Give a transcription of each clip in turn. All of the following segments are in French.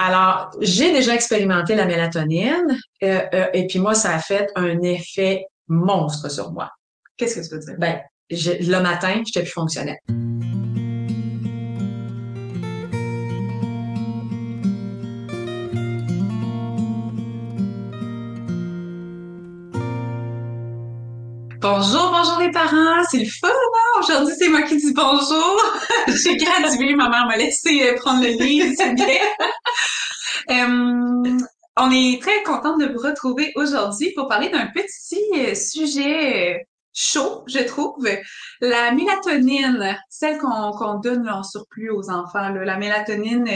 Alors, j'ai déjà expérimenté la mélatonine euh, euh, et puis moi, ça a fait un effet monstre sur moi. Qu'est-ce que tu veux dire? Ben, le matin, j'étais plus fonctionnelle. Bonjour, bonjour les parents, c'est le fun, hein? Aujourd'hui, c'est moi qui dis bonjour. J'ai gradué, ma mère m'a laissé euh, prendre le livre, c'est bien. Euh, on est très contente de vous retrouver aujourd'hui pour parler d'un petit euh, sujet chaud, je trouve. La mélatonine, celle qu'on donne en surplus aux enfants. La mélatonine,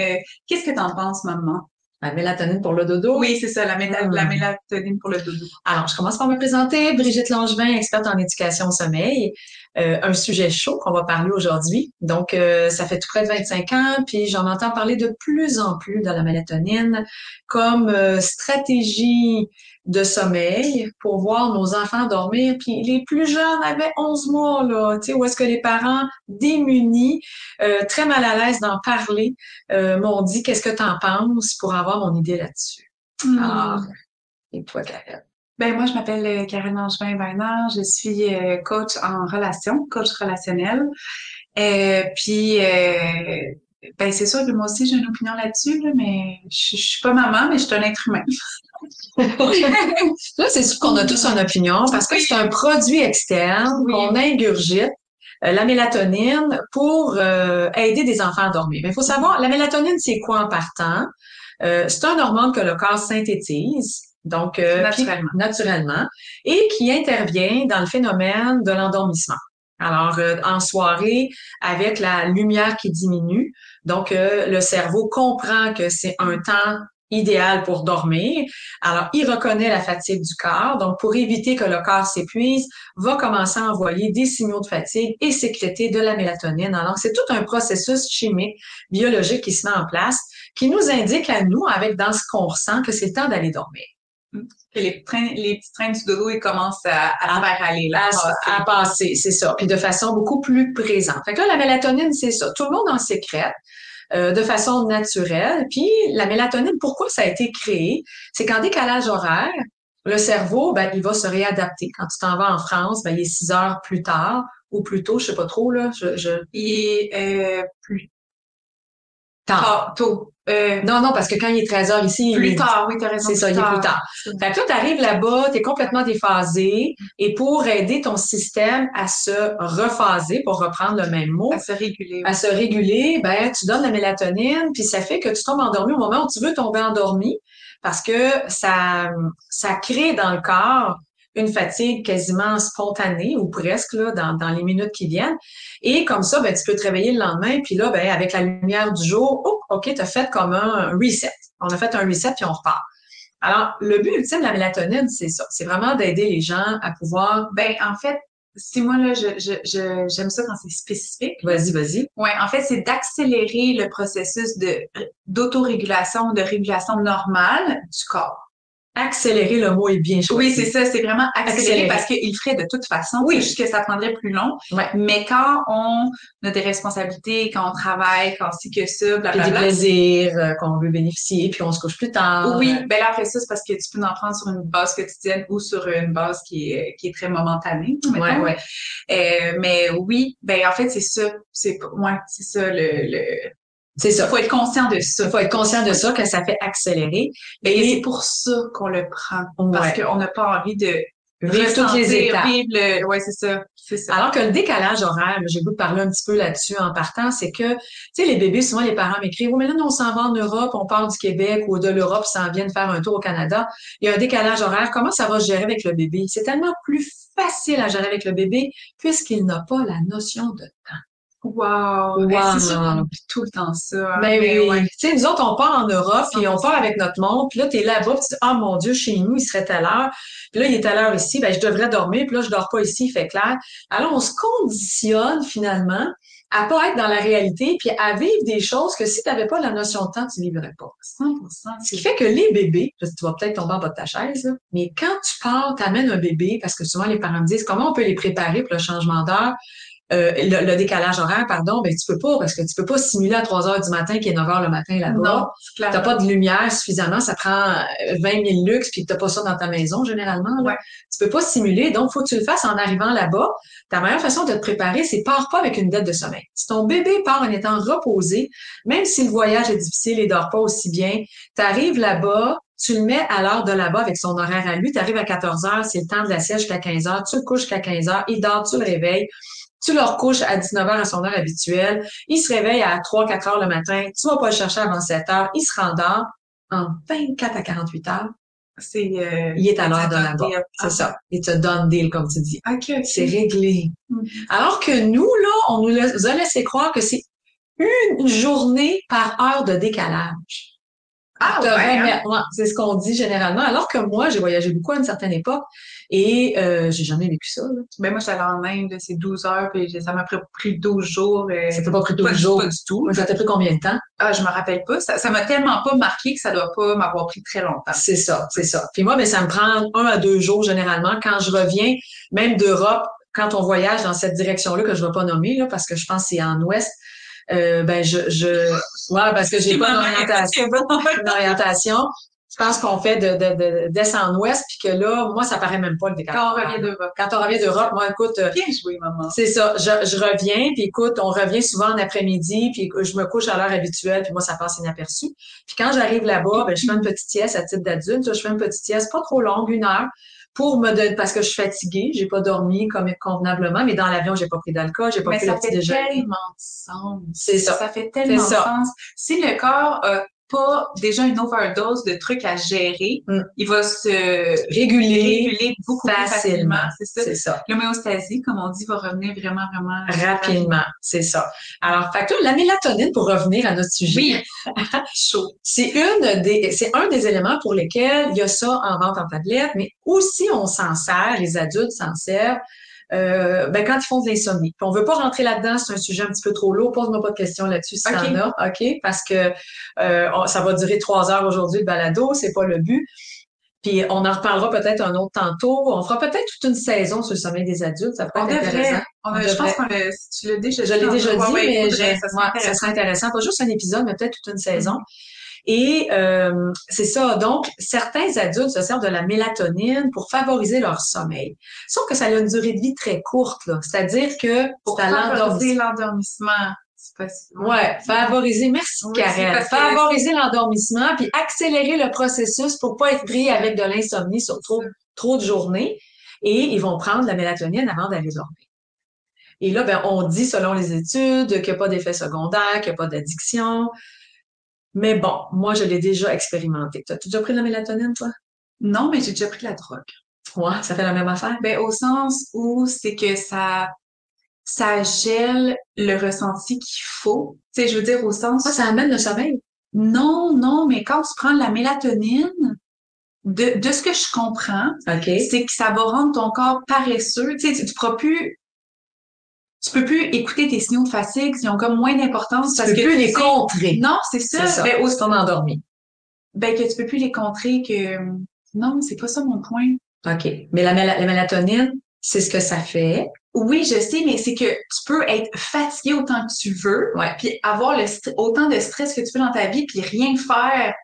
qu'est-ce que tu en penses, maman? La mélatonine pour le dodo? Oui, c'est ça, la, la, hmm. mélatonine pour le dodo. Alors, je commence par me présenter. Brigitte Langevin, experte en éducation au sommeil. Euh, un sujet chaud qu'on va parler aujourd'hui. Donc, euh, ça fait tout près de 25 ans, puis j'en entends parler de plus en plus de la mélatonine comme euh, stratégie de sommeil pour voir nos enfants dormir. Puis les plus jeunes avaient 11 mois, là, tu sais, où est-ce que les parents démunis, euh, très mal à l'aise d'en parler, euh, m'ont dit qu'est-ce que tu en penses pour avoir mon idée là-dessus. Hmm. Ah, et toi, Karen? Ben moi, je m'appelle euh, Karen Angevin Bernard. Je suis coach en relation, coach relationnel. puis ben c'est sûr que moi aussi j'ai une opinion là-dessus, mais je, je, suis pas maman, mais je suis un être humain. Là, c'est sûr qu'on a tous une opinion parce que c'est un produit externe qu'on ingurgite euh, la mélatonine pour euh, aider des enfants à dormir. Mais il faut savoir, la mélatonine, c'est quoi en partant? Euh, c'est un hormone que le corps synthétise, donc naturellement. naturellement, et qui intervient dans le phénomène de l'endormissement. Alors, en soirée, avec la lumière qui diminue, donc le cerveau comprend que c'est un temps idéal pour dormir. Alors, il reconnaît la fatigue du corps. Donc, pour éviter que le corps s'épuise, va commencer à envoyer des signaux de fatigue et sécréter de la mélatonine. Alors, c'est tout un processus chimique, biologique qui se met en place, qui nous indique à nous, avec dans ce qu'on ressent, que c'est le temps d'aller dormir. Que les, trains, les petits trains du dodo, ils commencent à, à, faire aller là. À, passer, c'est ça. Puis de façon beaucoup plus présente. Fait que là, la mélatonine, c'est ça. Tout le monde en sécrète. Euh, de façon naturelle. Puis la mélatonine, pourquoi ça a été créé? C'est qu'en décalage horaire, le cerveau, ben, il va se réadapter. Quand tu t'en vas en France, ben, il est six heures plus tard ou plus tôt, je sais pas trop, là. Je, je... Il est euh, plus tard. tôt. Euh, non, non, parce que quand il est 13 heures ici, plus tard, oui, t'as raison. C'est ça, il est plus tard. Fait que là, t'arrives là-bas, t'es complètement déphasé, et pour aider ton système à se rephaser, pour reprendre le même mot, à se réguler, à se réguler, ben tu donnes la mélatonine, puis ça fait que tu tombes endormi au moment où tu veux tomber endormi, parce que ça ça crée dans le corps une fatigue quasiment spontanée ou presque là, dans, dans les minutes qui viennent. Et comme ça, ben, tu peux te réveiller le lendemain, puis là, ben, avec la lumière du jour, oh, OK, tu as fait comme un reset. On a fait un reset, puis on repart. Alors, le but ultime de la mélatonine, c'est ça. C'est vraiment d'aider les gens à pouvoir... Ben, en fait, si moi, là, je, je, j'aime ça quand c'est spécifique. Vas-y, vas-y. Ouais, en fait, c'est d'accélérer le processus de, d'autorégulation, de régulation normale du corps. Accélérer, le mot est bien choisi. Oui, c'est ça, c'est vraiment accélérer, parce qu'il ferait de toute façon. Oui. juste que ça prendrait plus long. Mais quand on a des responsabilités, quand on travaille, quand c'est que ça, blablabla. Des plaisirs, euh, qu'on veut bénéficier, puis on se couche plus tard. Oui, ben là, après ça, c'est parce que tu peux en prendre sur une base quotidienne ou sur une base qui est, qui est très momentanée. Ouais, ouais. Euh, mais oui, ben en fait, c'est ça. C'est, ouais, c'est ça le, le c'est ça. Il faut être conscient de ça. Il faut être conscient de ça, que ça fait accélérer. Et, c'est pour ça qu'on le prend. Parce qu'on n'a pas envie de vivre toutes les étapes. Vivre le... Ouais, c'est ça. C'est ça. Alors que le décalage horaire, j'ai voulu parler un petit peu là-dessus en partant, c'est que, tu sais, les bébés, souvent, les parents m'écrivent, oh, mais là, on s'en va en Europe, on part du Québec ou de l'Europe, ça vient de faire un tour au Canada. Il y a un décalage horaire. Comment ça va se gérer avec le bébé? C'est tellement plus facile à gérer avec le bébé puisqu'il n'a pas la notion de temps. Wow! wow. C'est sûr qu'on oublie tout le temps ça. Ben, oui, oui. Tu sais, nous autres, on part en Europe, puis on part avec notre monde, puis là, t'es là-bas, tu dis, ah, mon Dieu, chez nous, il serait telle heure. Puis là, il est telle heure ici, ben, je devrais dormir, puis là, je dors pas ici, il fait clair. Alors, on se conditionne, finalement, à pas être dans la réalité, puis à vivre des choses que si tu n'avais pas la notion de temps, tu vivrais pas. 100%. Ce qui fait que les bébés, tu vas peut-être tomber en bas de ta chaise, là, mais quand tu pars, tu amènes un bébé, parce que souvent les parents me disent comment on peut les préparer pour le changement d'heure, euh, le, décalage horaire, pardon, ben tu peux pas parce que tu peux pas simuler à 3 heures du matin qui est 9 heures le matin là-bas. Non, t'as pas de lumière suffisamment, ça prend 20 euh, 000 luxe puis t'as pas ça dans ta maison généralement. Là. Tu peux pas simuler, donc faut que tu le fasses en arrivant là-bas. Ta meilleure façon de te préparer, c'est pars pas avec une dette de sommeil. Si ton bébé part en étant reposé, même si le voyage est difficile et dort pas aussi bien, tu arrives là-bas, tu le mets à l'heure de là-bas avec son horaire à lui, tu arrives à 14 heures, c'est le temps de la sieste jusqu'à 15 heures, tu le couches jusqu'à 15 heures, il dort, tu le réveilles, tu le recouches à 19 heures à son heure habituelle, il se réveille à 3-4 heures le matin, tu vas pas le chercher avant 7 heures, il se rendort en 24 à 48 heures. C'est, euh, il est à l'heure de là-bas. C'est ça. Il te donne deal, comme tu dis. Okay, C'est réglé. Mm. Alors que nous, là, on nous a laissé croire que c'est une journée par heure de décalage. Ah, hein? ouais, c'est ce qu'on dit généralement. Alors que moi, j'ai voyagé beaucoup à une certaine époque et euh, j'ai jamais vécu ça. Là. Ben moi, j'allais en Inde, c'est 12 heures, puis ça m'a pris 12 jours. Euh, ça t'a pas pris 12 jours? Pas du tout. Ça t'a pris combien de temps? Ah, je me rappelle pas. Ça, ça m'a tellement pas marqué que ça doit pas m'avoir pris très longtemps. C'est ça, c'est ça. Puis moi, ben, ça me prend un à deux jours généralement. Quand je reviens, même d'Europe, quand on voyage dans cette direction-là, que je ne vais pas nommer, là, parce que je pense que c'est en ouest, euh, ben je, je ouais parce que j'ai pas d'orientation je pense qu'on fait de, de, de d'est en ouest puis que là moi ça paraît même pas le décalage quand on revient d'Europe quand on revient d'Europe moi écoute euh, bien joué maman c'est ça je, je reviens puis écoute on revient souvent en après-midi puis je me couche à l'heure habituelle puis moi ça passe inaperçu puis quand j'arrive là-bas ben je fais une petite sieste à titre d'adulte je fais une petite sieste pas trop longue une heure pour me donner parce que je suis fatiguée, j'ai pas dormi comme convenablement, mais dans l'avion, j'ai pas pris d'alcool, j'ai pas pris le petit déjeuner. Ça fait tellement de sens. C'est ça. Ça fait tellement de sens. Si le corps a pas déjà une overdose de trucs à gérer, mm. il va se réguler, réguler beaucoup facilement. C'est ça. L'homéostasie, comme on dit, va revenir vraiment, vraiment rapidement. C'est ça. Alors, facteur, la mélatonine, pour revenir à notre sujet. Oui. Chaud. C'est une des, c'est un des éléments pour lesquels il y a ça en vente en tablette, mais aussi on s'en sert, les adultes s'en servent euh, ben, quand ils font de l'insomnie. On veut pas rentrer là-dedans, c'est un sujet un petit peu trop lourd. Pose-moi pas de questions là-dessus si okay. en as, OK? Parce que euh, ça va durer trois heures aujourd'hui de balado, c'est pas le but. Puis on en reparlera peut-être un autre tantôt. On fera peut-être toute une saison sur le sommeil des adultes. Ça pourrait être intéressant. On je pense qu'on tu l'as déjà Je l'ai déjà dit, mais ça, serait intéressant. Pas juste un épisode, mais peut-être toute une saison. Et euh, c'est ça. Donc, certains adultes se servent de la mélatonine pour favoriser leur sommeil. Sauf que ça a une durée de vie très courte, là. C'est-à-dire que pour favoriser l'endormissement. Ouais, favoriser, merci oui, favoriser l'endormissement puis accélérer le processus pour pas être pris avec de l'insomnie sur trop, trop de journées. Et ils vont prendre la mélatonine avant d'aller dormir. Et là, ben, on dit, selon les études, qu'il n'y a pas d'effet secondaire, qu'il n'y a pas d'addiction. Mais bon, moi, je l'ai déjà expérimenté. Tu as déjà pris de la mélatonine, toi? Non, mais j'ai déjà pris de la drogue. Ouais, ça fait la même affaire? Ben, au sens où c'est que ça, ça gèle le ressenti qu'il faut. Tu sais, je veux dire, au sens. Ah, ça amène le sommeil? Non, non, mais quand tu prends de la mélatonine, de, de ce que je comprends, c'est que ça va rendre ton corps paresseux. Tu sais, tu, tu pourras plus tu peux plus écouter tes signaux de fatigue, ils ont comme moins d'importance parce peux que plus les contrer. Non, c'est ça. ça. Ben, où endormi. Ben, que tu peux plus les contrer que, non, c'est pas ça mon point. OK. Mais la, la mélatonine, c'est ce que ça fait. Oui, je sais, mais c'est que tu peux être fatigué autant que tu veux, ouais. puis avoir le autant de stress que tu veux dans ta vie, puis rien faire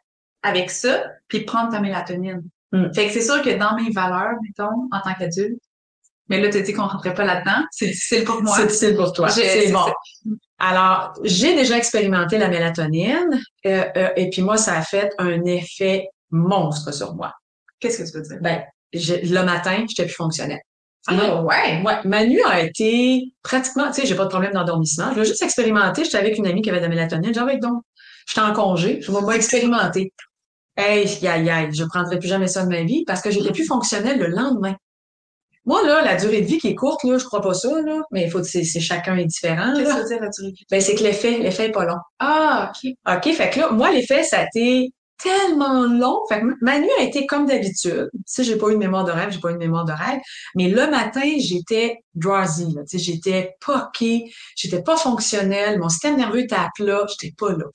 avec ça, puis prendre ta mélatonine. Hmm. Fait que c'est sûr que dans mes valeurs, mettons, en tant qu'adulte, mais là, tu as dit qu'on rentrait pas là-dedans. C'est difficile pour moi. C'est difficile pour toi. C'est bon. Alors, j'ai déjà expérimenté la mélatonine euh, euh, et puis moi, ça a fait un effet monstre sur moi. Qu'est-ce que tu veux dire? Ben, le matin, j'étais plus fonctionnelle. Ah, ouais? ouais. Ma nuit a été pratiquement, tu sais, j'ai pas de problème d'endormissement. Je l'ai juste expérimenté. J'étais avec une amie qui avait de la mélatonine. J'avais donc, j'étais en congé. Je vais expérimenter. Hey, aïe, aïe, je prendrai plus jamais ça de ma vie parce que j'étais plus fonctionnelle le lendemain. Moi, là, la durée de vie qui est courte, là, je crois pas ça, là. Mais il faut c'est, c'est chacun est différent. Qu'est-ce que ça veut dire la durée de vie? Ben, c'est que l'effet, l'effet est pas long. Ah, OK. OK. Fait que là, moi, l'effet, ça a été tellement long. Fait que ma nuit a été comme d'habitude. Si j'ai pas eu de mémoire de rêve, j'ai pas eu de mémoire de rêve. Mais le matin, j'étais drowsy, là. Tu sais, j'étais poquée. J'étais pas fonctionnelle. Mon système nerveux était à plat. J'étais pas là.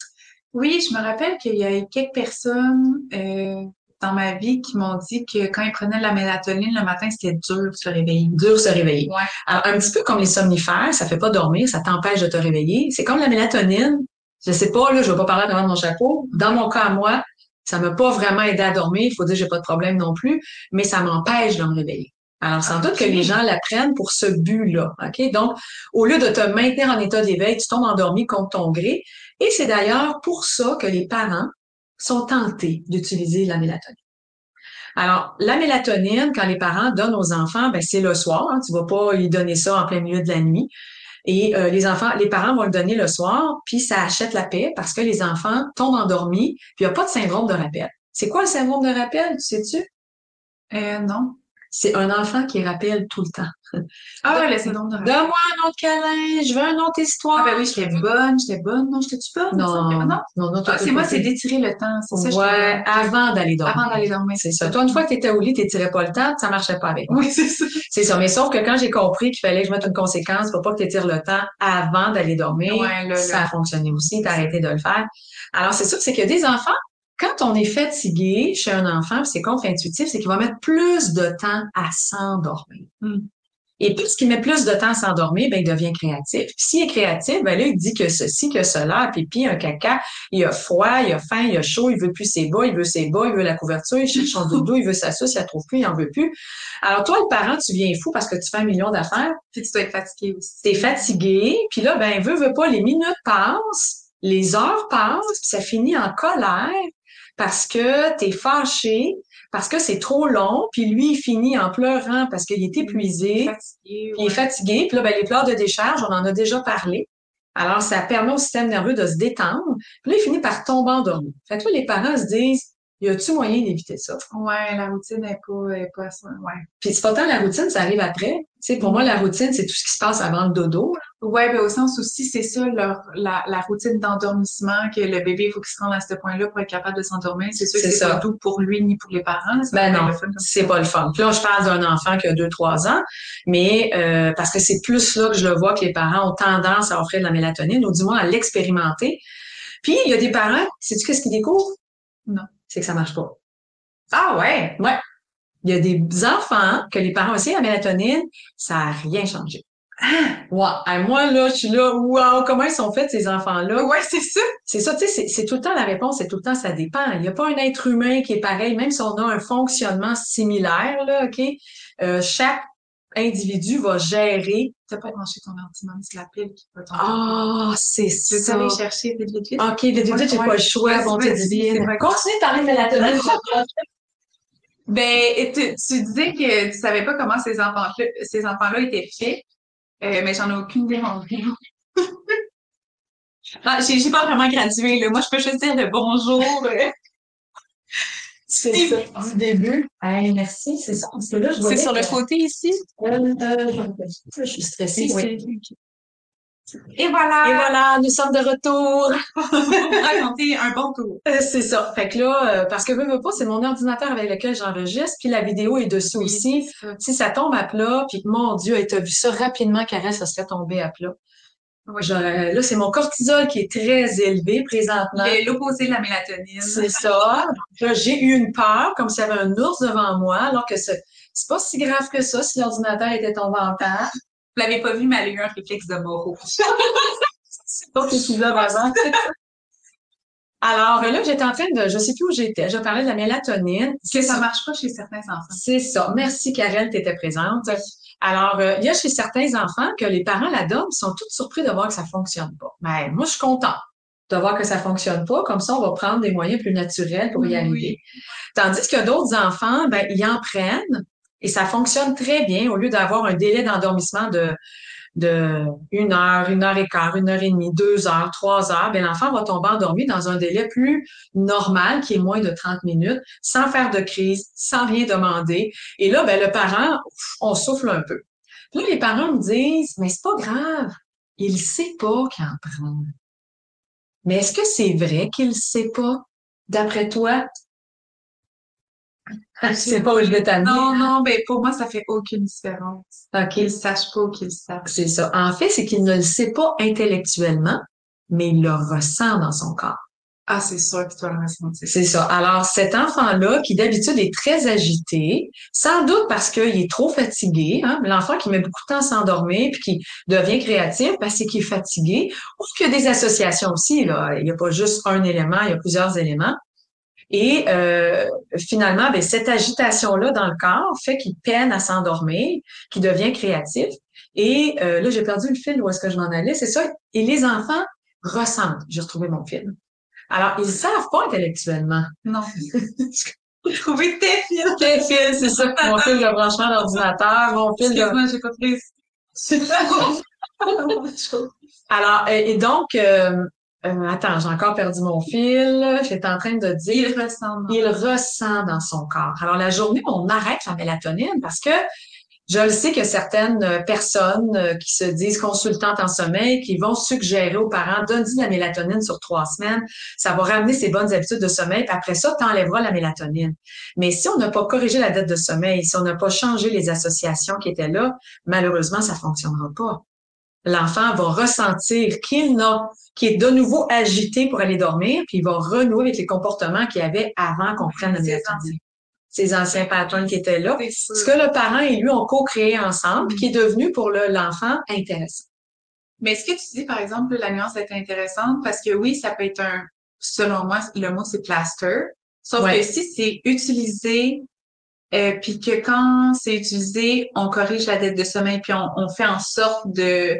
Oui, je me rappelle qu'il y a quelques personnes, euh, dans ma vie qui m'ont dit que quand ils prenaient de la mélatonine le matin, c'était dur de se réveiller. Dur de se réveiller. Ouais. Alors, un petit peu comme les somnifères, ça fait pas dormir, ça t'empêche de te réveiller. C'est comme la mélatonine. Je sais pas, là, je vais pas parler devant mon chapeau. Dans mon cas à moi, ça m'a pas vraiment aidé à dormir. Il faut dire que j'ai pas de problème non plus, mais ça m'empêche de me réveiller. Alors, sans doute que les gens la prennent pour ce but-là. OK? Donc, au lieu de te maintenir en état d'éveil, tu tombes endormi contre ton gré. Et c'est d'ailleurs pour ça que les parents sont tentés d'utiliser la mélatonine. Alors, la mélatonine, quand les parents donnent aux enfants, ben, c'est le soir. Hein, tu vas pas lui donner ça en plein milieu de la nuit. Et euh, les enfants, les parents vont le donner le soir, puis ça achète la paix parce que les enfants tombent endormis, puis il n'y a pas de syndrome de rappel. C'est quoi le syndrome de rappel, tu sais-tu? Euh, non. C'est un enfant qui rappelle tout le temps. Ah, de rappel. Donne-moi un autre câlin, je veux une autre histoire. Ah ben oui, j'étais bonne, j'étais bonne. Non, j'étais-tu bonne? Non, non. non, non. Ah, c'est moi, c'est d'étirer le temps. C'est ça, je Ouais, avant d'aller dormir. Avant d'aller dormir. C'est ça. Toi, une fois que tu étais au lit, tu pas le temps, ça marchait pas avec moi. Oui, c'est ça. C'est ça. Mais sauf que quand j'ai compris qu'il fallait que je mette une conséquence pour pas que tu étires le temps avant d'aller dormir, Ouais, là, ça a fonctionné aussi, t'as arrêté de le faire. Alors, c'est sûr, c'est que des enfants, quand on est fatigué chez un enfant, c'est contre-intuitif, c'est qu'il va mettre plus de temps à s'endormir. Hmm. Et puisqu'il met plus de temps à s'endormir, ben, il devient créatif. Puis s'il est créatif, ben là, il dit que ceci, que cela, pipi, un caca, il a froid, il a faim, il a chaud, il veut plus ses bas, il veut ses bas, il veut la couverture, il cherche son doudou, il veut sa sauce, il la trouve plus, il en veut plus. Alors toi, le parent, tu viens fou parce que tu fais un million d'affaires, Puis tu dois être fatigué aussi. t'es fatigué, puis là, ben, veut, veut pas, les minutes passent, les heures passent, puis ça finit en colère parce que t'es fâché, parce que c'est trop long, puis lui, il finit en pleurant parce qu'il est épuisé, Fatigué. puis il est fatigué, puis là, ben, les pleurs de décharge, on en a déjà parlé. Alors, ça permet au système nerveux de se détendre, puis là, il finit par tomber endormi. Fait que là, les parents se disent, y a-tu moyen d'éviter ça? Ouais, la routine n'est pas, est pas ça. Ouais. Puis c'est pas tant la routine, ça arrive après. Tu sais, pour moi, la routine, c'est tout ce qui se passe avant le dodo. Ouais, ben au sens aussi, c'est ça, leur, la, la routine d'endormissement, que le bébé, il faut qu'il se rende à ce point-là pour être capable de s'endormir. C'est sûr que C'est pas doux pour lui ni pour les parents. Ben pas non, le fun comme c'est pas le fun. Puis là, je parle d'un enfant qui a 2-3 ans, mais euh, parce que c'est plus là que je le vois que les parents ont tendance à offrir de la mélatonine, ou du moins à l'expérimenter. Puis, il y a des parents, sais-tu qu'est-ce qu'ils découvrent? Non. C'est que ça marche pas. Ah ouais! Ouais. Il y a des enfants que les parents aussi, la mélatonine, ça a rien changé. Ouais. Hey, moi, là, je suis là, wow, comment ils sont faits, ces enfants-là? Ouais, c'est ça! C'est ça, tu sais, c'est- tout le temps la réponse, c'est tout le temps ça dépend. Il n'y a pas un être humain qui est pareil, même si on a un fonctionnement similaire, là, OK? Euh, chaque individu va gérer. T'as pas branché ton ordinateur, c'est la pile qui peut tomber. Ah, c'est Tu ça. aller chercher vite, vite, vite? OK, vite, vite, vite, j'ai pas le choix, bon divine. Continue de parler de mélatonine. Ben, tu, tu disais que tu savais pas comment ces enfants-là, ces enfants-là étaient faits, euh, mais j'en ai aucune idée Dieu. Non, j'ai, j'ai pas vraiment gradué, là. Moi, je peux juste dire le bonjour. euh, c'est ça, du début. Hey, merci, c'est ça. Parce que là, je C'est sur le côté ici? Euh, euh, je suis stressée. oui. Et voilà! Et voilà, nous sommes de retour. raconter un bon tour. Euh, C'est ça. Fait que là, euh, parce que veux, veux pas, c'est mon ordinateur avec lequel j'enregistre, puis la vidéo est dessus aussi. Si ça tombe à plat, puis mon Dieu, et t'as vu ça rapidement, Karel, ça serait tombé à plat. Oui. J'aurais- là, c'est mon cortisol qui est très élevé présentement. L'opposé de la mélatonine. C'est ça. Là, j'ai eu une peur, comme s'il y avait un ours devant moi, alors que c'est pas si grave que ça si l'ordinateur était tombé en panne. Vous l'avez pas vu, mais elle a eu un réflexe de Moreau. C'est l'as avant. Alors là, j'étais en train de, je sais plus où j'étais, je parlais de la mélatonine. Que ça marche pas chez certains enfants. C'est ça. Merci, Karel, tu étais présente. Alors, euh, il y a chez certains enfants que les parents la donnent, ils sont tous surpris de voir que ça fonctionne pas. Mais moi, je suis contente de voir que ça fonctionne pas. Comme ça, on va prendre des moyens plus naturels pour y Oui. arriver. Tandis que d'autres enfants, ben, ils en prennent et ça fonctionne très bien au lieu d'avoir un délai d'endormissement de une heure, une heure et quart, une heure et demie, deux heures, trois heures, ben l'enfant va tomber endormi dans un délai plus normal, qui est moins de 30 minutes, sans faire de crise, sans rien demander. Et là, ben le parent, on souffle un peu. Là, les parents me disent, mais c'est pas grave, il sait pas qu'il en. Mais est-ce que c'est vrai qu'il sait pas, d'après toi? Je sais pas où je vais t'amener. Non, non, ben pour moi, ça fait aucune différence. OK. Qu'ils sachent pas ou qu'ils sachent. C'est ça. En fait, c'est qu'il ne le sait pas intellectuellement, mais il le ressent dans son corps. Ah, c'est sûr que tu le ressentir. C'est ça. Alors, cet enfant-là, qui d'habitude est très agité, sans doute parce qu'il est trop fatigué, hein, l'enfant qui met beaucoup de temps à s'endormir puis qui devient créatif, parce qu'il est fatigué, ou qu'il y a des associations aussi, là. Il n'y a pas juste un élément, il y a plusieurs éléments. Et euh, finalement, ben, cette agitation-là dans le corps fait qu'il peine à s'endormir, qu'il devient créatif. Et euh, là, j'ai perdu le fil où est-ce que je m'en allais. C'est ça. Et les enfants ressentent. J'ai retrouvé mon fil. Alors, ils savent pas intellectuellement. Non. J'ai trouvé tes fils. Tes fils, c'est ça. Mon fil de branchement d'ordinateur, mon fil de... Moi, j'ai pas pris. Alors, et donc, euh, euh, attends, j'ai encore perdu mon fil. J'étais en train de dire. Il ressent. Il ressent dans son corps. Alors, la journée, on arrête la mélatonine parce que je le sais que certaines euh, personnes euh, qui se disent consultantes en sommeil, qui vont suggérer aux parents, donne-y la mélatonine sur trois semaines, ça va ramener ses bonnes habitudes de sommeil, puis après ça, tu enlèveras la mélatonine. Mais si on n'a pas corrigé la dette de sommeil, si on n'a pas changé les associations qui étaient là, malheureusement, ça fonctionnera pas. L'enfant va ressentir qu'il n'a, qu'il est de nouveau agité pour aller dormir, puis il va renouer avec les comportements qu'il avait avant qu'on prenne la mélatonine ces anciens patterns qui étaient là. Ce que le parent et lui ont co-créé ensemble, puis qui est devenu pour l'enfant intéressant. Mais est-ce que tu dis, par exemple, la nuance est intéressante? Parce que oui, ça peut être un, selon moi, le mot c'est plaster. Sauf que si c'est utilisé, euh, puis que quand c'est utilisé, on corrige la dette de sommeil, puis on, on fait en sorte de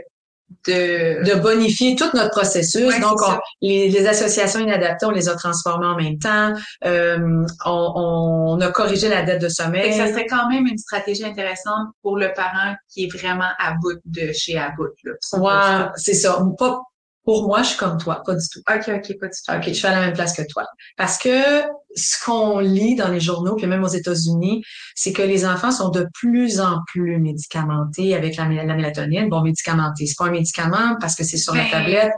de, de bonifier tout notre processus. Donc, les, les, associations inadaptées, on les a transformées en même temps. Euh, on, on, a corrigé la dette de sommeil. ça serait quand même une stratégie intéressante pour le parent qui est vraiment à bout de chez à bout. Là. c'est ça. Pas, pour moi, je suis comme toi, pas du tout. OK, OK, pas du tout. OK, je suis à la même place que toi. Parce que ce qu'on lit dans les journaux, puis même aux États-Unis, c'est que les enfants sont de plus en plus médicamentés avec la, mélatonine. Bon, médicamentés, c'est pas un médicament parce que c'est sur la ben, tablette.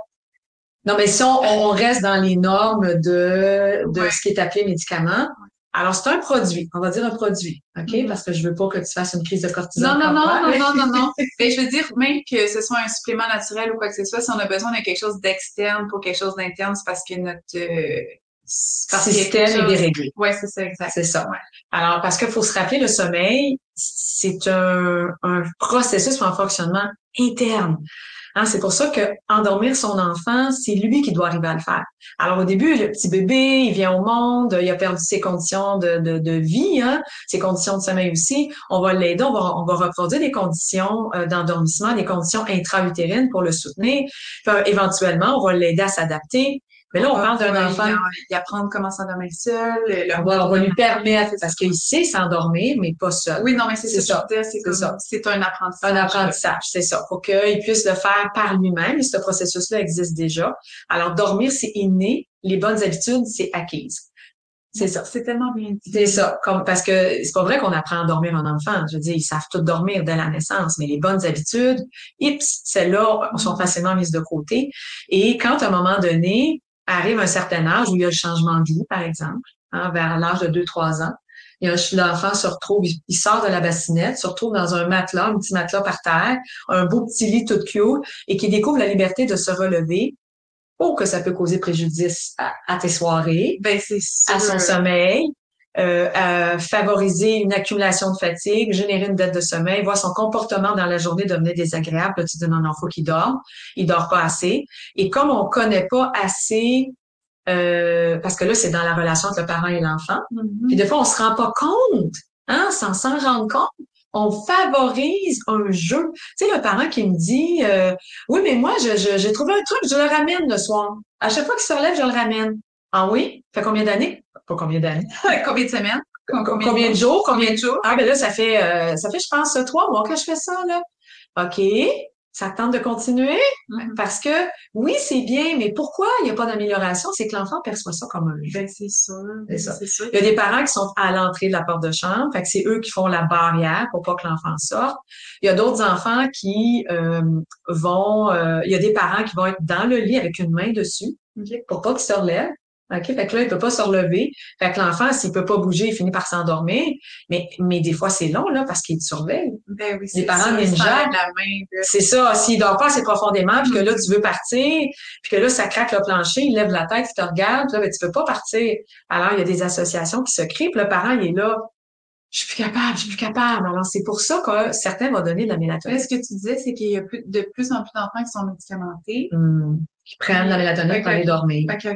Non, mais si on, reste dans les normes de, de ce qui est appelé médicament, alors, c'est un produit. On va dire un produit, OK? Mm-hmm. Parce que je veux pas que tu fasses une crise de cortisol. Non, non, non, non, non, non, non, Mais je veux dire, même que ce soit un supplément naturel ou quoi que ce soit, si on a besoin de quelque chose d'externe pour quelque chose d'interne, c'est parce que notre euh, système est déréglé. Oui, c'est ça, exact. C'est ça. Ouais. Alors, parce qu'il faut se rappeler, le sommeil, c'est un, processus un fonctionnement interne. Hein, c'est pour ça que endormir son enfant, c'est lui qui doit arriver à le faire. Alors au début, le petit bébé, il vient au monde, il a perdu ses conditions de, de, de vie, hein, ses conditions de sommeil aussi. On va l'aider, on va, on va reproduire des conditions euh, d'endormissement, des conditions intra-utérines pour le soutenir. éventuellement, on va l'aider à s'adapter. Mais là, on, parle d'un enfant. Il apprendre comment s'endormir seul. on, va, on va lui permettre, parce qu'il sait s'endormir, mais pas seul. Oui, non, mais c'est ça. C'est ça. C'est un apprentissage. Un apprentissage, c'est ça. Pour qu'il puisse le faire par lui-même. Ce processus-là existe déjà. Alors, dormir, c'est inné. Les bonnes habitudes, c'est acquise. C'est ça. C'est tellement bien dit. C'est ça. Comme, parce que c'est pas vrai qu'on apprend à dormir un enfant. Je veux dire, ils savent tout dormir dès la naissance, mais les bonnes habitudes, ips, celles-là sont facilement mises de côté. Et quand à un moment donné, arrive un certain âge où il y a le changement de vie, par exemple, hein, vers l'âge de 2-3 ans. L'enfant se retrouve, il sort de la bassinette, se retrouve dans un matelas, un petit matelas par terre, un beau petit lit tout cute, et qui découvre la liberté de se relever. Oh, que ça peut causer préjudice à, tes soirées, ben, à son sommeil, euh, favoriser une accumulation de fatigue, générer une dette de sommeil, voir son comportement dans la journée devenir désagréable. Là, tu dis non, non, faut qu'il dorme. Il dort pas assez. Et comme on connaît pas assez, euh, parce que là, c'est dans la relation entre le parent et l'enfant. Mm-hmm. Puis des fois, on se rend pas compte, hein, sans s'en rendre compte. On favorise un jeu. Tu sais, le parent qui me dit euh, Oui, mais moi, j'ai trouvé un truc, je le ramène le soir. À chaque fois qu'il se relève, je le ramène. Ah oui? Fait combien d'années? Pas combien d'années? combien de semaines? Combien, de jours? Combien de jours? Ah, ben là, ça fait, euh, ça fait, je pense, trois mois que je fais ça, là. OK. Ça tente de continuer? Mm-hmm. Parce que, oui, c'est bien, mais pourquoi il n'y a pas d'amélioration? C'est que l'enfant perçoit ça comme un jeu. Ben, c'est sûr. C'est ça. Sûr. Il y a des parents qui sont à l'entrée de la porte de chambre. Fait que c'est eux qui font la barrière pour pas que l'enfant sorte. Il y a d'autres enfants qui euh, vont, euh, il y a des parents qui vont être dans le lit avec une main dessus pour pas qu'ils se relèvent OK? Fait que là, il peut pas se relever. Fait que l'enfant, s'il peut pas bouger, il finit par s'endormir. Mais, mais des fois, c'est long, là, parce qu'il te surveille. Ben oui, Les parents ninja. C'est ça. S'il dort pas assez profondément, puis que là, tu veux partir, puis que là, ça craque le plancher, il lève la tête, il te regarde, puis là, ben, tu peux pas partir. Alors, il y a des associations qui se créent, puis le parent, il est là. Je suis plus capable, je suis plus capable. Alors, c'est pour ça que certains vont donner de la mélatonine. ce que tu disais, c'est qu'il y a plus, de plus en plus d'enfants qui sont médicamentés. Hum, qui prennent la mélatonine pour aller dormir. Fait que.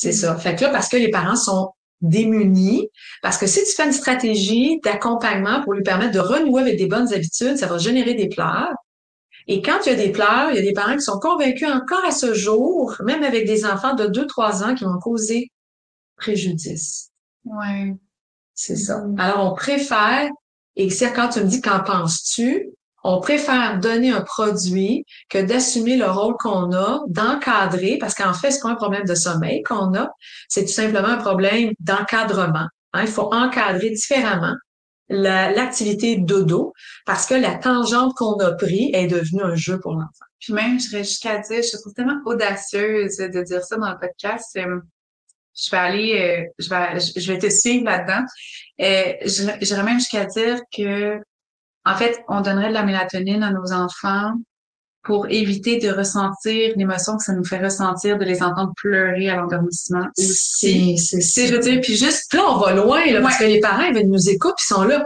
C'est ça. Fait que là, parce que les parents sont démunis, parce que si tu fais une stratégie d'accompagnement pour lui permettre de renouer avec des bonnes habitudes, ça va générer des pleurs. Et quand il y a des pleurs, il y a des parents qui sont convaincus encore à ce jour, même avec des enfants de 2-3 ans qui vont causer préjudice. Ouais. C'est ça. Mhm. Alors, on préfère, et c'est quand tu me dis qu'en penses-tu, on préfère donner un produit que d'assumer le rôle qu'on a, d'encadrer, parce qu'en fait, c'est pas un problème de sommeil qu'on a, c'est tout simplement un problème d'encadrement. Hein, il faut encadrer différemment la- l'activité dodo parce que la tangente qu'on a pris est devenue un jeu pour l'enfant. Puis même, je serais jusqu'à dire, je trouve tellement audacieuse de dire ça dans le podcast. euh, je vais aller, euh, je vais, je vais te suivre là-dedans. Euh, je- J'irais même jusqu'à dire que, en fait, on donnerait de la mélatonine à nos enfants pour éviter de ressentir l'émotion que ça nous fait ressentir de les entendre pleurer à l'endormissement. C'est, sais, je veux dire, puis juste, Là, on va loin, là, parce que les parents, ils nous écoutent, ils sont là.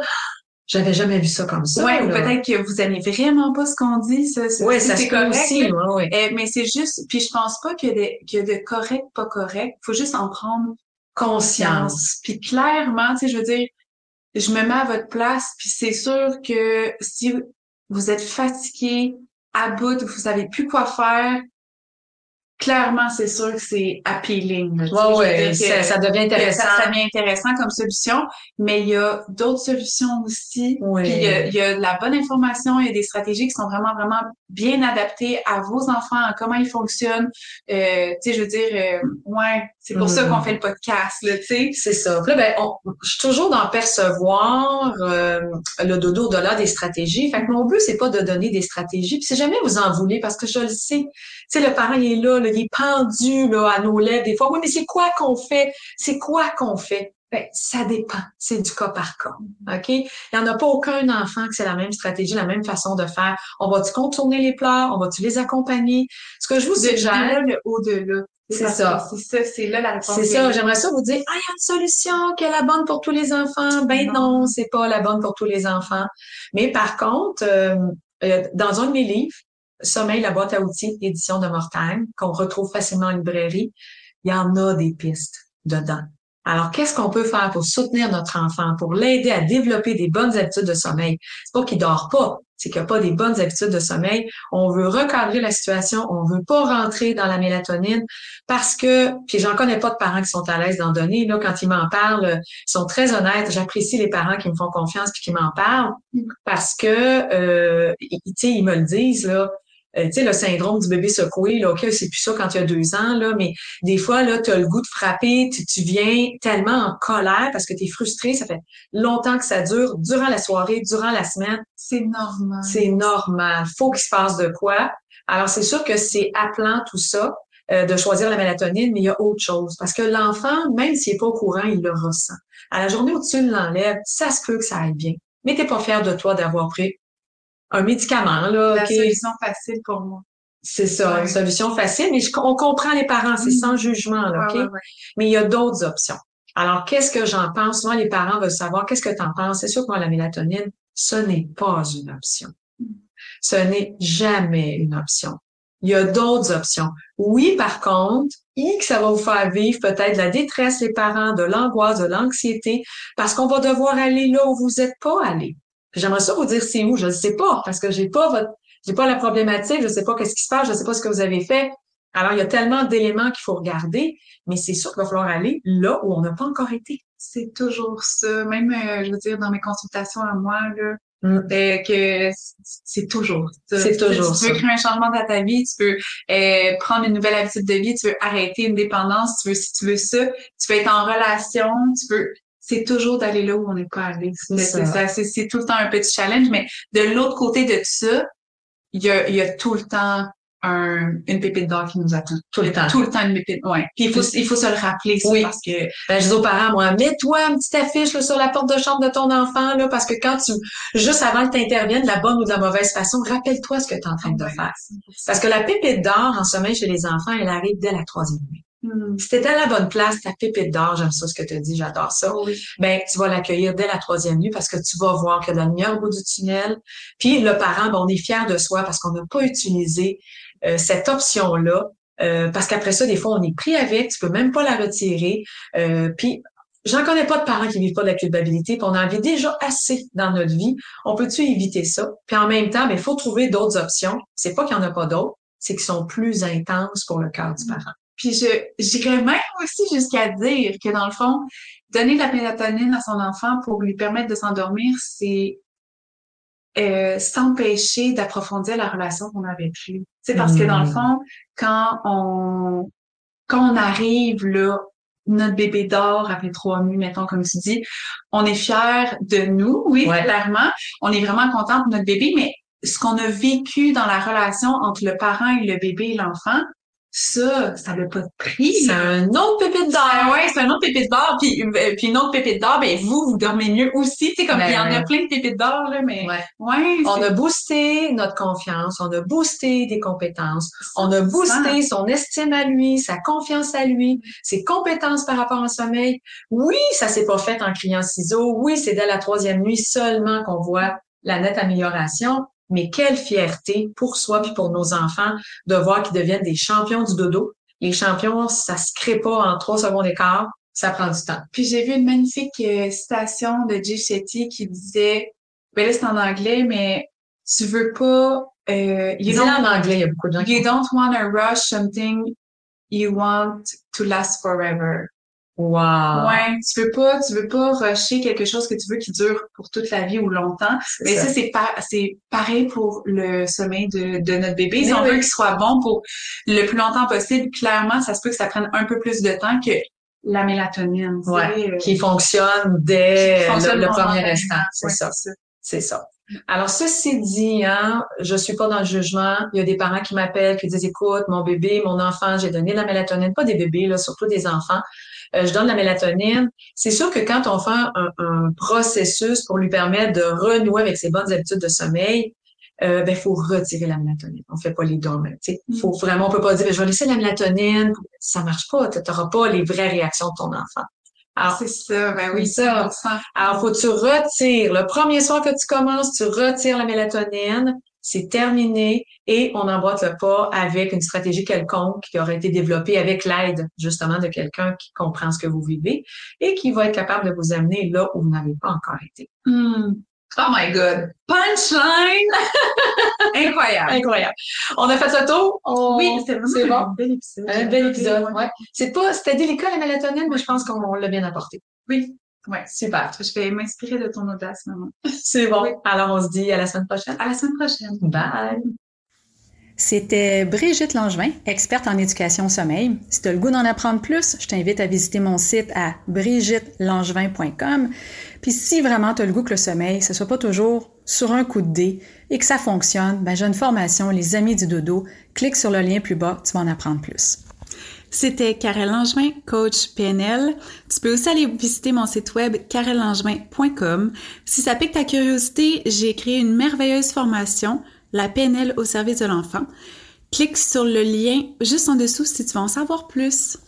J'avais jamais vu ça comme ça. ouais, ou peut-être que vous aimez vraiment pas ce qu'on dit, ça, ça, Ouais, ça c'est correct. aussi. ouais, ouais. Euh, mais c'est juste, puis je pense pas qu'il y, a de- qu'il y a de correct, pas correct. faut juste en prendre Conscience. Puis clairement, tu sais, je veux dire, je me mets à votre place, puis c'est sûr que si vous êtes fatigué, à bout, vous savez plus quoi faire, clairement, c'est sûr que c'est appealing. là, Ouais, ouais, ça, devient intéressant. Ça, ça devient intéressant comme solution, mais il y a d'autres solutions aussi. Ouais. Puis il y, a, il y a de la bonne information, il y a des stratégies qui sont vraiment, vraiment bien adaptées à vos enfants, à comment ils fonctionnent. Euh, tu sais, je veux dire, euh, ouais, c'est pour ça qu'on fait le podcast, là, tu sais. C'est ça. Puis là, ben, on- je suis toujours dans percevoir euh, le dodo au-delà des stratégies. Fait que mon but, c'est pas de donner des stratégies. Puis si jamais vous en voulez, parce que je le sais, tu sais, le parent, il est là, là, il est pendu là, à nos lèvres des fois. Oui, mais c'est quoi qu'on fait? C'est quoi qu'on fait? Ben, ça dépend. C'est du cas par cas. OK? Il n'y en a pas aucun enfant que c'est la même stratégie, la même façon de faire. On va-tu contourner les pleurs? On va-tu les accompagner? Ce que je vous suggère, au-delà. C'est ça. C'est ça, c'est là la réponse. c'est ça, j'aimerais ça vous dire, ah, il y a une solution qui est la bonne pour tous les enfants. Ben non, Non. c'est pas la bonne pour tous les enfants. Mais par contre, euh, euh, dans un de mes livres, Sommeil, la boîte à outils, édition de Mortagne, qu'on retrouve facilement en librairie, il y en a des pistes dedans. Alors, qu'est-ce qu'on peut faire pour soutenir notre enfant, pour l'aider à développer des bonnes habitudes de sommeil? C'est pas qu'il dort pas, c'est qu'il n'y a pas des bonnes habitudes de sommeil. On veut recadrer la situation, on veut pas rentrer dans la mélatonine parce que, puis j'en connais pas de parents qui sont à l'aise d'en donner. Là, quand ils m'en parlent, ils sont très honnêtes. J'apprécie les parents qui me font confiance puis qui m'en parlent parce que, euh, ils- tu sais, ils me le disent là. Euh, tu sais, le syndrome du bébé secoué, là, OK, c'est plus ça quand il y a deux ans, là, mais des fois, là, tu as le goût de frapper, tu, tu viens tellement en colère parce que tu es frustré, ça fait longtemps que ça dure, durant la soirée, durant la semaine, C'est normal. c'est normal. Faut qu'il se passe de quoi. Alors, c'est sûr que c'est appelant tout ça, euh, de choisir la mélatonine, mais il y a autre chose. Parce que l'enfant, même s'il est pas au courant, il le ressent. À la journée où tu l'enlèves, ça se peut que ça aille bien. Mais t'es pas fier de toi d'avoir pris un médicament, là, la OK? solution facile pour moi. C'est ça, Ouais. une solution facile, mais je- on comprend les parents, c'est Mhm. sans jugement, là, OK? Ouais, ouais, ouais. Mais il y a d'autres options. Alors, qu'est-ce que j'en pense? Moi, les parents veulent savoir qu'est-ce que tu en penses? C'est sûr que moi, la mélatonine, ce n'est pas une option. Ce n'est jamais une option. Il y a d'autres options. Oui, par contre, X, ça va vous faire vivre peut-être de la détresse, les parents, de l'angoisse, de l'anxiété, parce qu'on va devoir aller là où vous n'êtes pas allé. J'aimerais ça vous dire c'est où, je ne sais pas, parce que j'ai pas votre, j'ai pas la problématique, je sais pas qu'est-ce qui se passe, je sais pas ce que vous avez fait. Alors, il y a tellement d'éléments qu'il faut regarder, mais c'est sûr qu'il va falloir aller là où on n'a pas encore été. C'est toujours ça. Même, euh, je veux dire, dans mes consultations à moi, là, Mm. euh, que c'est toujours ça. C'est Tu toujours Tu veux ça. créer un changement dans ta vie, tu veux euh, prendre une nouvelle habitude de vie, tu veux arrêter une dépendance, tu veux si tu veux ça, tu veux être en relation, tu veux... C'est toujours d'aller là où on n'est pas allé. C'est tout le temps un petit challenge, mais de l'autre côté de ça, il y a, y a tout le temps un, une pépite d'or qui nous attend. Tout le temps. Tout le temps une pépite, ouais. Puis il faut, il faut se le rappeler, ça, Oui. parce que Ben, je dis aux parents, moi, mets-toi une petite affiche là, sur la porte de chambre de ton enfant, là, parce que quand tu, juste avant que tu interviennes de la bonne ou de la mauvaise façon, rappelle-toi ce que tu es en train de faire. Parce que la pépite d'or en sommeil chez les enfants, elle arrive dès la troisième nuit. Hmm. Si t'es à la bonne place, ta pépite d'or, j'aime ça ce que tu dis, j'adore ça. Oui. ben tu vas l'accueillir dès la troisième nuit parce que tu vas voir qu'il y a de la lumière au bout du tunnel. Puis le parent, ben, on est fier de soi parce qu'on n'a pas utilisé euh, cette option-là. euh, parce qu'après ça, des fois, on est pris avec, tu peux même pas la retirer. Euh, puis j'en connais pas de parents qui vivent pas de la culpabilité, puis on en vit déjà assez dans notre vie. On peut-tu éviter ça? Puis en même temps, il faut trouver d'autres options. C'est pas qu'il y en a pas d'autres, c'est qu'ils sont plus intenses pour le cœur du parent. Puis je j'irais même aussi jusqu'à dire que dans le fond, donner de la mélatonine à son enfant pour lui permettre de s'endormir, c'est euh, s'empêcher d'approfondir la relation qu'on avait plus. C'est parce que dans le Mm. fond, quand on quand on arrive là, notre bébé dort après trois nuits, mettons comme tu dis, on est fier de nous, oui, Ouais. clairement. On est vraiment content de notre bébé, mais ce qu'on a vécu dans la relation entre le parent et le bébé et l'enfant, ça, ça n'a pas de prix. C'est un autre pépite d'or. Ah ouais, c'est un autre pépite d'or, puis, euh, puis une autre pépite d'or, ben vous, vous dormez mieux aussi. Tu comme Ben il y en a ouais. plein de pépites d'or, là, mais Ouais. ouais. On a boosté notre confiance, on a boosté des compétences, on a Ça. boosté son estime à lui, sa confiance à lui, ses compétences par rapport au sommeil. Oui, ça s'est pas fait en criant ciseaux. Oui, c'est dès la troisième nuit seulement qu'on voit la nette amélioration. Mais quelle fierté pour soi puis pour nos enfants de voir qu'ils deviennent des champions du dodo. Les champions, ça se crée pas en trois secondes et quart. Ça prend du temps. Puis j'ai vu une magnifique euh, citation de Jay Shetty qui disait, ben là c'est en anglais, mais tu veux pas, euh, you don't, en anglais, il y a beaucoup de gens you don't want to rush something you want to last forever. Wow. Ouais, tu veux pas, tu veux pas rusher quelque chose que tu veux qui dure pour toute la vie ou longtemps. Mais ça. ça, c'est pas, c'est pareil pour le sommeil de, de notre bébé. Si on veut qu'il soit bon pour le plus longtemps possible, clairement, ça se peut que ça prenne un peu plus de temps que la mélatonine. Ouais, euh, qui fonctionne dès qui fonctionne le, le premier instant. C'est Ouais, ça. C'est ça. Alors, ceci dit, hein, je suis pas dans le jugement. Il y a des parents qui m'appellent, qui disent, écoute, mon bébé, mon enfant, j'ai donné de la mélatonine. Pas des bébés, là, surtout des enfants. Euh, je donne de la mélatonine. C'est sûr que quand on fait un, un processus pour lui permettre de renouer avec ses bonnes habitudes de sommeil, euh, ben, faut retirer la mélatonine. On fait pas les tu sais. Mm. Faut vraiment, on peut pas dire, ben, je vais laisser la mélatonine. Ça marche pas. Tu n'auras pas les vraies réactions de ton enfant. Alors, C'est ça, ben oui, Ah. Ça. 100%. alors, faut que tu retires. Le premier soir que tu commences, tu retires la mélatonine. C'est terminé et on n'emboîte le pas avec une stratégie quelconque qui aurait été développée avec l'aide justement de quelqu'un qui comprend ce que vous vivez et qui va être capable de vous amener là où vous n'avez pas encore été. Hmm. Oh my god. Punchline! Incroyable. Incroyable. On a fait le tour? On- Oui, c'était vraiment c'est bon. un bel épisode. Un bel épisode. Ouais. C'est pas, c'était délicat la mélatonine, mais je pense qu'on l'a bien apporté. Oui. Ouais. Super. Je vais m'inspirer de ton audace, maman. C'est bon. Oui. Alors, on se dit à la semaine prochaine. À la semaine prochaine. Bye. C'était Brigitte Langevin, experte en éducation au sommeil. Si tu as le goût d'en apprendre plus, je t'invite à visiter mon site à brigittelangevin.com. Puis si vraiment tu as le goût que le sommeil, ce soit pas toujours sur un coup de dé et que ça fonctionne, ben j'ai une formation Les Amis du Dodo. Clique sur le lien plus bas, tu vas en apprendre plus. C'était Karel Langevin, coach PNL. Tu peux aussi aller visiter mon site web karellangevin.com. Si ça pique ta curiosité, j'ai créé une merveilleuse formation, la PNL au service de l'enfant. Clique sur le lien juste en dessous si tu veux en savoir plus.